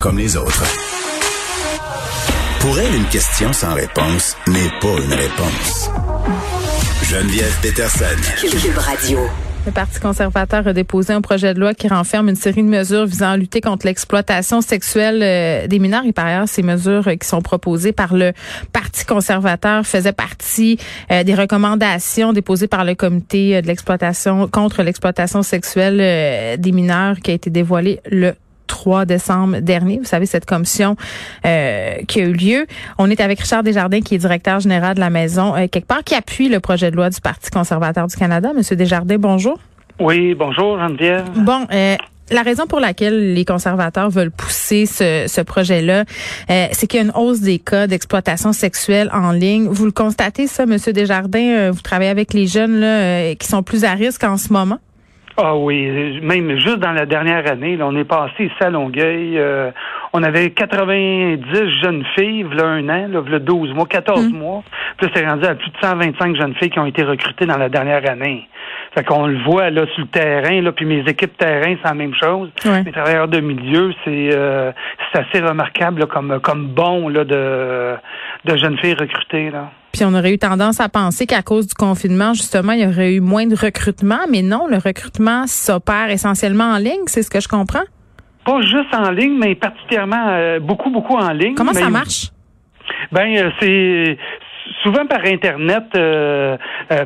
comme les autres. Pour elle, une question sans réponse n'est pas une réponse. Geneviève Peterson. Cube Radio. Le Parti conservateur a déposé un projet de loi qui renferme une série de mesures visant à lutter contre l'exploitation sexuelle euh, des mineurs. Et par ailleurs, ces mesures euh, qui sont proposées par le Parti conservateur faisaient partie euh, des recommandations déposées par le comité de l'exploitation contre l'exploitation sexuelle des mineurs qui a été dévoilé le 3 décembre dernier. Vous savez, cette commission euh, qui a eu lieu. On est avec Richard Desjardins, qui est directeur général de la maison, euh, quelque part, qui appuie le projet de loi du Parti conservateur du Canada. Monsieur Desjardins, bonjour. Oui, bonjour, Geneviève. Bon, euh, la raison pour laquelle les conservateurs veulent pousser ce, ce projet-là, euh, c'est qu'il y a une hausse des cas d'exploitation sexuelle en ligne. Vous le constatez, ça, Monsieur Desjardins? Euh, vous travaillez avec les jeunes là, qui sont plus à risque en ce moment? Ah oui, même juste dans la dernière année, là, on est passé ici on avait 90 jeunes filles, là un an, là, 12 mois, 14 mm. mois. Puis c'est rendu à plus de 125 jeunes filles qui ont été recrutées dans la dernière année. Fait qu'on le voit là sur le terrain, là, puis mes équipes terrain, c'est la même chose. Les travailleurs de milieu, c'est euh, c'est assez remarquable comme comme bon là de de jeunes filles recrutées là. Puis on aurait eu tendance à penser qu'à cause du confinement, justement, il y aurait eu moins de recrutement, mais non, le recrutement s'opère essentiellement en ligne, c'est ce que je comprends? Pas juste en ligne, mais particulièrement euh, beaucoup, beaucoup en ligne. Comment ça marche? Ben, euh, c'est souvent par internet euh,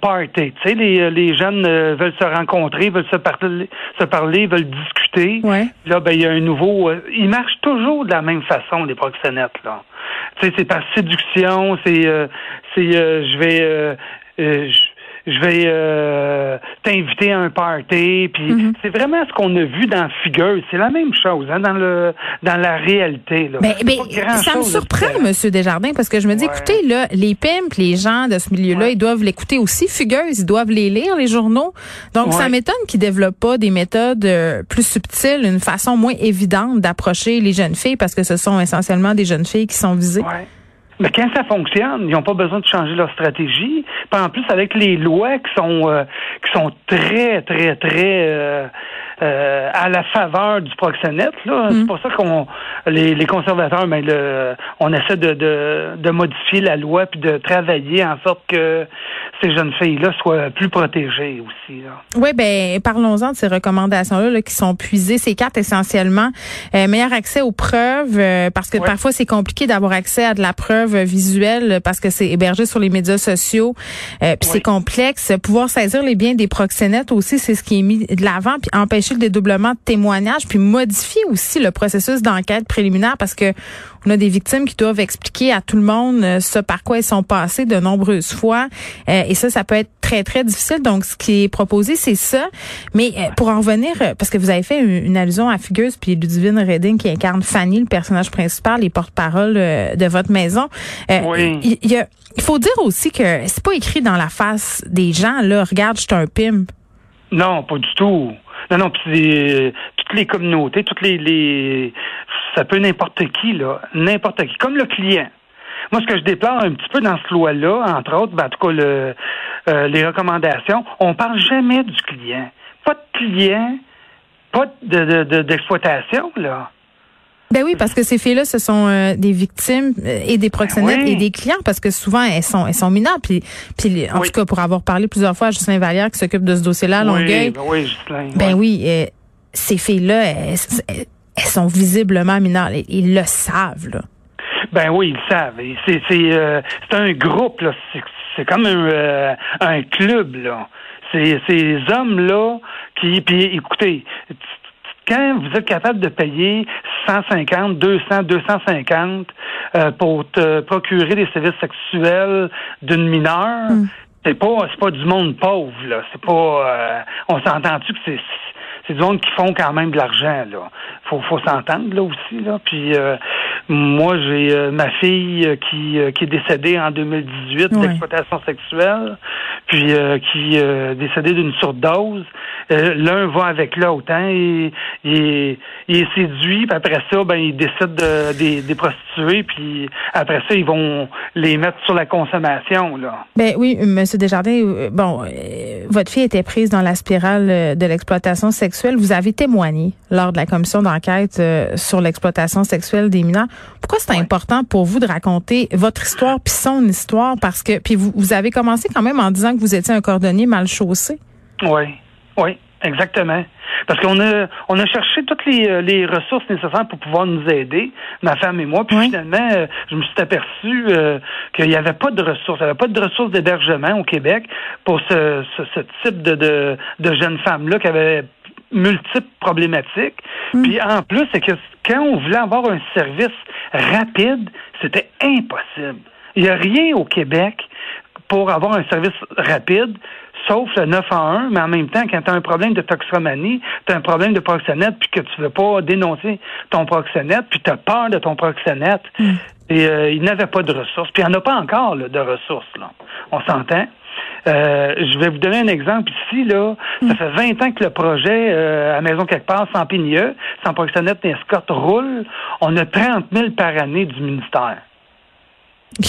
party. Tu sais, les, les jeunes veulent se rencontrer, veulent se parler, se parler, veulent discuter. Ouais. Là, ben il y a un nouveau. ils marchent toujours de la même façon les proxénètes là sais, c'est par séduction, c'est, euh, c'est, euh, je vais, euh, je vais euh, t'inviter à un party. Puis mhm. c'est vraiment ce qu'on a vu dans Figure. C'est la même chose hein, dans le dans la réalité. Là. Ben, ben, ça me surprend, Monsieur Desjardins, parce que je me dis, écoutez, là, les pimps, les gens de ce milieu-là, ils doivent l'écouter aussi. Figures, ils doivent les lire, les journaux. Donc, ça m'étonne qu'ils développent pas des méthodes euh, plus subtiles, une façon moins évidente d'approcher les jeunes filles, parce que ce sont essentiellement des jeunes filles qui sont visées. Mais quand ça fonctionne, ils n'ont pas besoin de changer leur stratégie. Puis en plus, avec les lois qui sont euh, qui sont très, très, très euh, euh, à la faveur du proxénète, là, c'est mm. pour ça qu'on les, les conservateurs, mais ben, le, on essaie de, de, de modifier la loi puis de travailler en sorte que ces jeunes filles-là soient plus protégées aussi. Oui, ben parlons-en de ces recommandations-là qui sont puisées. Ces quatre essentiellement euh, meilleur accès aux preuves euh, parce que parfois c'est compliqué d'avoir accès à de la preuve visuelle parce que c'est hébergé sur les médias sociaux. Euh, puis c'est complexe. Pouvoir saisir les biens des proxénètes aussi, c'est ce qui est mis de l'avant. Puis empêcher le dédoublement de témoignages, puis modifier aussi le processus d'enquête préliminaire parce que on a des victimes qui doivent expliquer à tout le monde euh, ce par quoi ils sont passés de nombreuses fois. Euh, et ça, ça peut être très, très difficile. Donc, ce qui est proposé, c'est ça. Mais euh, pour en revenir, parce que vous avez fait une, allusion à Fugueuse puis Ludivine Redding qui incarne Fanny, le personnage principal, les porte-parole de votre maison. oui. Il, y a, il faut dire aussi que c'est pas écrit dans la face des gens, là, regarde, je suis un pimp. Non, pas du tout. Non, non, puis toutes les communautés, toutes les, les ça peut n'importe qui, là, n'importe qui, comme le client. Moi, ce que je déplore un petit peu dans ce loi-là, entre autres, ben, en tout cas, le, euh, les recommandations, on parle jamais du client. Pas de client, pas d'exploitation, de, là. Ben oui, parce que ces filles-là, ce sont euh, des victimes euh, et des proxénètes ben et des clients, parce que souvent elles sont elles sont mineures. Puis, puis en tout cas, pour avoir parlé plusieurs fois à Justin Vallière qui s'occupe de ce dossier-là à Longueuil. Ben oui, Justin, ben oui, ces filles-là, elles, sont visiblement mineures. Ils, le savent, là. Ben oui, ils le savent. C'est c'est euh, un groupe, là. C'est comme un, un club, là. C'est ces hommes-là qui. Puis écoutez, quand vous êtes capable de payer 150, 200, 250 pour te procurer des services sexuels d'une mineure, hmm. c'est pas c'est pas du monde pauvre là. C'est pas. Euh, on s'entend-tu que c'est c'est du monde qui font quand même de l'argent là. Faut faut s'entendre là aussi là. Puis euh, Moi, j'ai ma fille qui, qui est décédée en 2018 d'exploitation sexuelle, puis qui est décédée d'une surdose. L'un va avec l'autre, hein, et, il est séduit, puis après ça, ben il décide de, des, des prostituées, puis après ça, ils vont les mettre sur la consommation, là. Ben oui, Monsieur Desjardins, bon, votre fille était prise dans la spirale de l'exploitation sexuelle. Vous avez témoigné lors de la commission d'enquête euh, sur l'exploitation sexuelle des mineurs. Pourquoi c'est important pour vous de raconter votre histoire puis son histoire? Parce que puis vous, vous avez commencé quand même en disant que vous étiez un cordonnier mal chaussé. Oui, oui, exactement. Parce qu'on a on a cherché toutes les, euh, les ressources nécessaires pour pouvoir nous aider, ma femme et moi. Puis finalement, euh, je me suis aperçu qu'il n'y avait pas de ressources, il n'y avait pas de ressources d'hébergement au Québec pour ce, ce, ce type de, de, de jeunes femmes-là qui avaient multiples problématiques. Hmm. Puis en plus, c'est que quand on voulait avoir un service rapide, c'était impossible. Il n'y a rien au Québec pour avoir un service rapide, sauf le 911, mais en même temps, quand tu as un problème de toxomanie, tu as un problème de proxénète, puis que tu veux pas dénoncer ton proxénète, puis tu as peur de ton proxénète, hmm. et euh, il n'avait pas de ressources. Puis il n'y en a pas encore de ressources, là. On s'entend? Euh, je vais vous donner un exemple ici. Là, ça fait 20 ans que le projet euh, à Maison quelque part, sans PNIE, sans proxénète ni escorte, roule. On a 30 000 par année du ministère.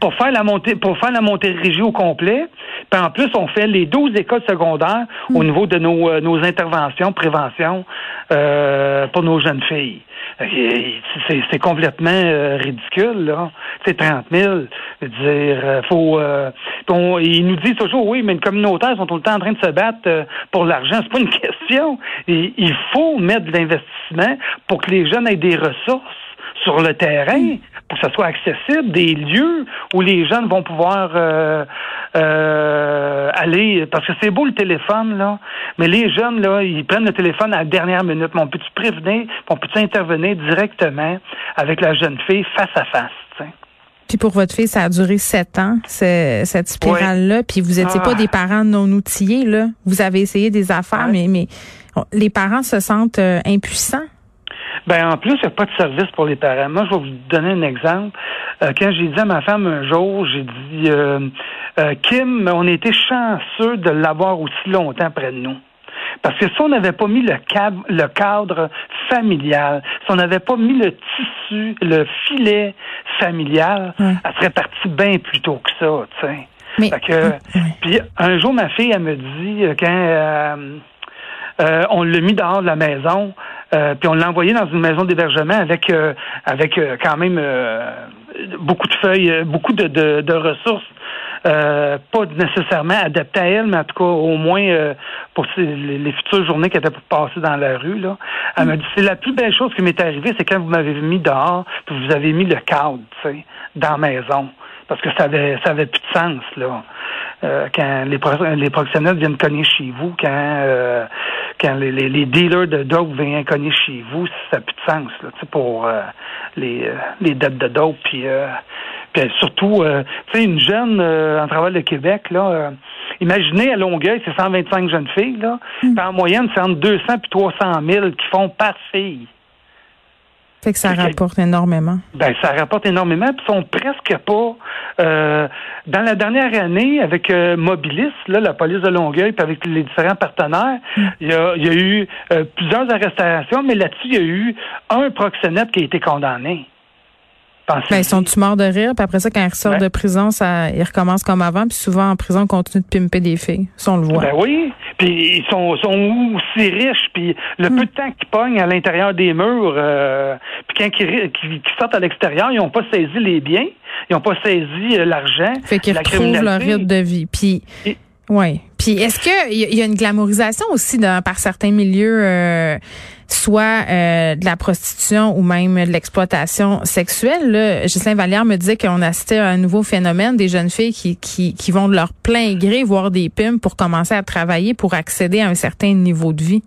pour faire la montée pour faire la montée régie au complet. Puis en plus, on fait les 12 écoles secondaires au niveau de nos, euh, nos interventions, prévention pour nos jeunes filles. C'est complètement euh, ridicule, là. C'est 30 000. Je veux dire, euh, faut. Euh, ils nous disent toujours, oui, mais les communautaires sont tout le temps en train de se battre pour l'argent. C'est pas une question. il faut mettre de l'investissement pour que les jeunes aient des ressources sur le terrain pour que ça soit accessible, des lieux où les jeunes vont pouvoir euh, euh, aller, parce que c'est beau le téléphone, là, mais les jeunes, là, ils prennent le téléphone à la dernière minute. Mais on peut-tu prévenir, on peut-tu intervenir directement avec la jeune fille face à face, Puis pour votre fille, ça a duré sept ans, cette spirale-là. Puis vous n'étiez pas ah. des parents non outillés, là. Vous avez essayé des affaires, mais, mais les parents se sentent euh, impuissants. Ben en plus, il n'y a pas de service pour les parents. Moi, je vais vous donner un exemple. Euh, quand j'ai dit à ma femme un jour, j'ai dit euh, euh, Kim, on était chanceux de l'avoir aussi longtemps près de nous. Parce que si on n'avait pas mis le cadre, le cadre familial, si on n'avait pas mis le tissu, le filet familial, elle serait partie bien plus tôt que ça, tu sais. que, Puis un jour, ma fille, elle me dit, quand on l'a mis dehors de la maison, euh, puis on l'a envoyé dans une maison d'hébergement avec euh, avec euh, quand même beaucoup de feuilles, beaucoup de, de, de ressources. pas nécessairement adaptées à elle, mais en tout cas au moins pour les, futures journées qu'elle était pour passer dans la rue. Là. Elle m'a dit c'est la plus belle chose qui m'est arrivée, c'est quand vous m'avez mis dehors, puis vous avez mis le cadre, tu sais, dans la maison. Parce que ça avait ça avait plus de sens, là. quand les, les proxénètes viennent cogner chez vous, quand quand les, les, dealers de dope viennent cogner chez vous, ça n'a plus de sens là, pour euh, les, euh, les dettes de dope. Puis, euh, puis surtout, tu sais, une jeune en travail de Québec, là, imaginez à Longueuil, c'est 125 jeunes filles, là. Hmm. en moyenne, c'est entre 200 et 300 000 qui font par fille. Fait que ça rapporte énormément. Ben, ça rapporte énormément, puis sont presque pas. Euh, dans la dernière année, avec euh, Mobilis, là, la police de Longueuil, puis avec les différents partenaires, mm. il y, a, eu euh, plusieurs arrestations, mais là-dessus, il y a eu un proxénète qui a été condamné. Ben, ils sont morts de rire, puis après ça, quand ils ressortent ben. de prison, ça, ils recommencent comme avant, puis souvent en prison, ils continuent de pimper des filles. Ça, on le voit. Ben oui, puis ils sont, sont aussi riches, puis le hmm. peu de temps qu'ils pognent à l'intérieur des murs, euh, puis quand ils, sortent à l'extérieur, ils n'ont pas saisi les biens, ils n'ont pas saisi euh, l'argent. Fait qu'ils retrouvent leur rythme de vie. Puis, oui. Puis est-ce qu'il y, y a une glamourisation aussi dans, par certains milieux, euh, soit euh, de la prostitution ou même de l'exploitation sexuelle? Là, Ghislain Vallière me disait qu'on assistait à un nouveau phénomène des jeunes filles qui, qui, qui vont de leur plein gré voir des pimes pour commencer à travailler pour accéder à un certain niveau de vie.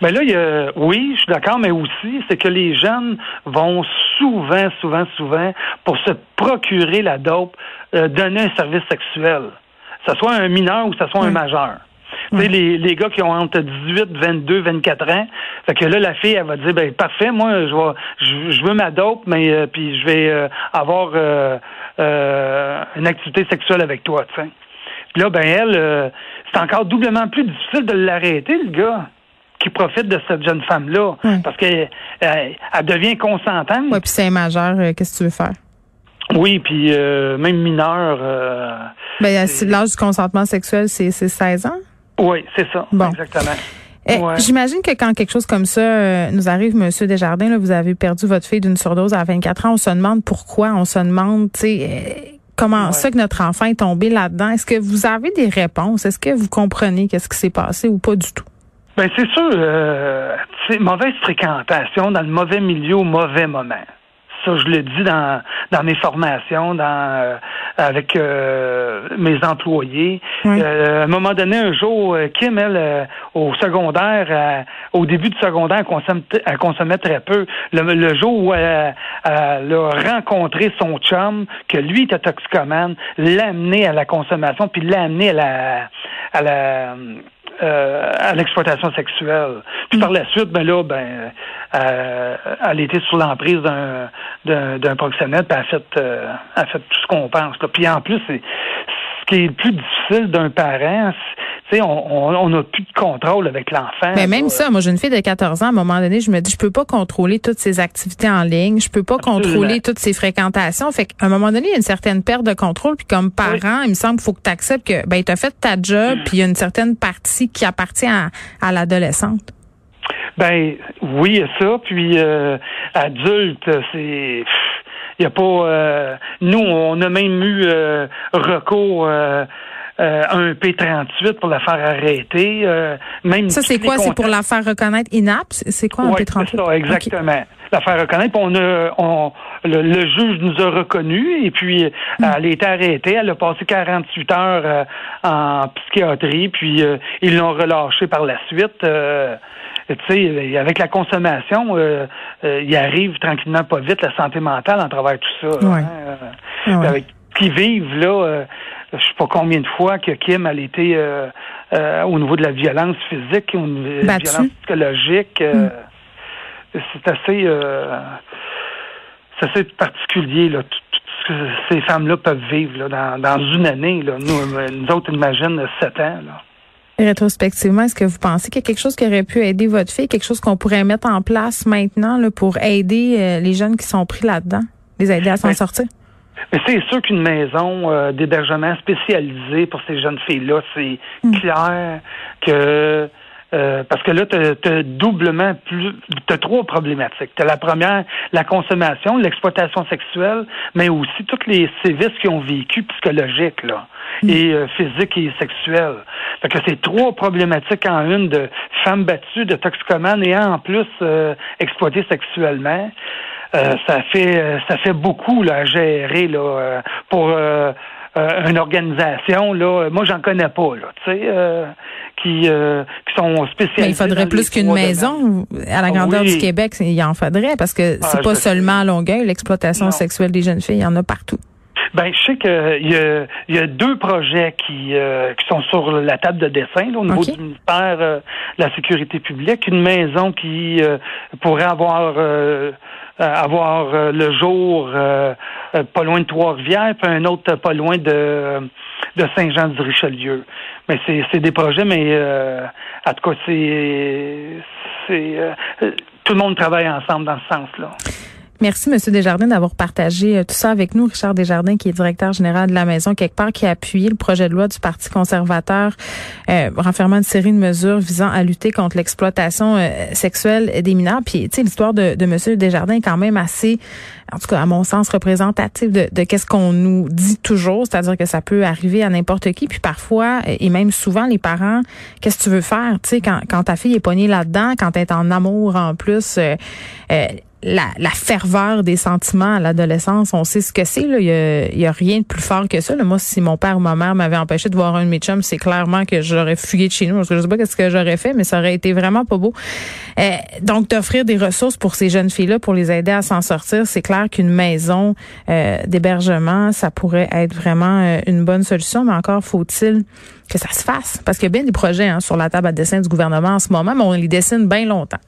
Mais ben là, il y a, oui, je suis d'accord, mais aussi, c'est que les jeunes vont souvent, souvent, souvent, pour se procurer la dope, euh, donner un service sexuel. Que ce soit un mineur ou que ce soit un majeur. Tu sais, les, les gars qui ont entre 18, 22, 24 ans. Fait que là, la fille, elle va dire, ben parfait, moi, je vais, je, je veux ma dope, mais euh, puis je vais euh, avoir euh, une activité sexuelle avec toi, tu sais. Puis là, ben elle, c'est encore doublement plus difficile de l'arrêter, le gars qui profite de cette jeune femme-là. Parce qu'elle elle, devient consentante. Oui, puis c'est majeur, qu'est-ce que tu veux faire? Oui, puis même mineur. ben, l'âge du consentement sexuel, c'est 16 ans? Oui, c'est ça. Bon. Exactement. Eh, j'imagine que quand quelque chose comme ça euh, nous arrive, Monsieur Desjardins, là, vous avez perdu votre fille d'une surdose à 24 ans, on se demande pourquoi, on se demande, tu sais, euh, comment ça que notre enfant est tombé là-dedans. Est-ce que vous avez des réponses? Est-ce que vous comprenez qu'est-ce qui s'est passé ou pas du tout? Ben c'est sûr, euh, c'est mauvaise fréquentation dans le mauvais milieu au mauvais moment. Ça, je le dis dans, dans mes formations, dans euh, avec euh, mes employés. Euh, à un moment donné, un jour, Kim, elle, au secondaire, au début du secondaire, elle, consomme, elle consommait très peu. Le, jour où elle, a rencontré son chum, que lui était toxicomane, l'a amené à la consommation, puis l'a amené à la à la euh, à l'exploitation sexuelle. Puis par la suite, ben là, ben, euh, elle était sous l'emprise d'un d'un proxénète, puis elle a fait, euh, elle a fait tout ce qu'on pense. Puis en plus, c'est ce qui est le plus difficile d'un parent, on n'a plus de contrôle avec l'enfant. Mais même ça, moi j'ai une fille de 14 ans, à un moment donné, je me dis je peux pas contrôler toutes ses activités en ligne, je peux pas contrôler toutes ses fréquentations. Fait qu'à un moment donné, il y a une certaine perte de contrôle puis comme parent, il me semble qu'il faut que tu acceptes que ben tu as fait ta job puis il y a une certaine partie qui appartient à, l'adolescente. Ben oui, il y a ça puis euh, adulte, c'est il y a pas euh, nous on a même eu euh, recours euh, un P38 pour la faire arrêter. Euh, même ça, c'est quoi? C'est pour la faire reconnaître INAP? C'est quoi un P38? c'est ça, exactement. La faire reconnaître. On a, on, le, juge nous a reconnus et puis hmm. elle a été arrêtée. Elle a passé 48 heures euh, en psychiatrie, puis ils l'ont relâchée par la suite. tu sais, avec la consommation, il arrive tranquillement pas vite la santé mentale en travers tout ça. Ouais. Hein, avec qui vivent là je sais pas combien de fois que Kim a été euh, euh, au niveau de la violence physique, ou de la violence psychologique. Euh, mm. C'est assez, c'est assez particulier là, tout, ce que ces femmes-là peuvent vivre là, dans, une année. Là. Nous, nous autres, imagine sept ans. Là. Rétrospectivement, est-ce que vous pensez qu'il y a quelque chose qui aurait pu aider votre fille, quelque chose qu'on pourrait mettre en place maintenant là, pour aider les jeunes qui sont pris là-dedans, les aider à s'en ben, sortir? Mais c'est sûr qu'une maison euh, d'hébergement spécialisée pour ces jeunes filles-là, c'est mm. clair que euh, parce que là, tu as, doublement plus, tu as trois problématiques. Tu as la première, la consommation, l'exploitation sexuelle, mais aussi tous les sévices qui ont vécu psychologiques, là, mm. et euh, physiques et sexuels. Fait que c'est trois problématiques en une de femmes battues, de toxicomanes et en plus euh, exploitées sexuellement. Euh, ça fait euh, ça fait beaucoup là, à gérer là, euh, pour une organisation. Là, moi, j'en connais pas, là, tu sais, qui, qui sont spécialisés. Mais il faudrait plus qu'une maison à la grandeur du Québec. Il en faudrait parce que c'est ah, pas seulement à Longueuil l'exploitation sexuelle des jeunes filles, il y en a partout. Ben, je sais qu'il y a, y a deux projets qui, qui sont sur la table de dessin là, au niveau du ministère de la Sécurité publique. Une maison qui pourrait avoir euh, avoir euh, le jour euh, pas loin de Trois-Rivières, puis un autre pas loin de, de Saint-Jean-du-Richelieu. Mais c'est des projets, mais en tout cas, c'est tout le monde travaille ensemble dans ce sens-là. Merci, Monsieur Desjardins, d'avoir partagé euh, tout ça avec nous. Richard Desjardins, qui est directeur général de la Maison, quelque part, qui a appuyé le projet de loi du Parti conservateur euh, renfermant une série de mesures visant à lutter contre l'exploitation euh, sexuelle des mineurs. Puis, tu sais, l'histoire de, de Monsieur Desjardins est quand même assez, en tout cas, à mon sens, représentative de, de qu'est-ce qu'on nous dit toujours, c'est-à-dire que ça peut arriver à n'importe qui. Puis parfois, et même souvent, les parents, qu'est-ce que tu veux faire, tu sais, quand, quand ta fille est poignée là-dedans, quand elle est en amour en plus, la, ferveur des sentiments à l'adolescence, on sait ce que c'est. Il y a, rien de plus fort que ça. Moi, si mon père ou ma mère m'avaient empêché de voir un de mes chums, c'est clairement que j'aurais fugué de chez nous. Je sais pas ce que j'aurais fait, mais ça aurait été vraiment pas beau. Euh, donc, d'offrir des ressources pour ces jeunes filles-là, pour les aider à s'en sortir, c'est clair qu'une maison euh, d'hébergement, ça pourrait être vraiment euh, une bonne solution. Mais encore faut-il que ça se fasse. Parce qu'il y a bien des projets hein, sur la table à dessin du gouvernement en ce moment, mais on les dessine bien longtemps.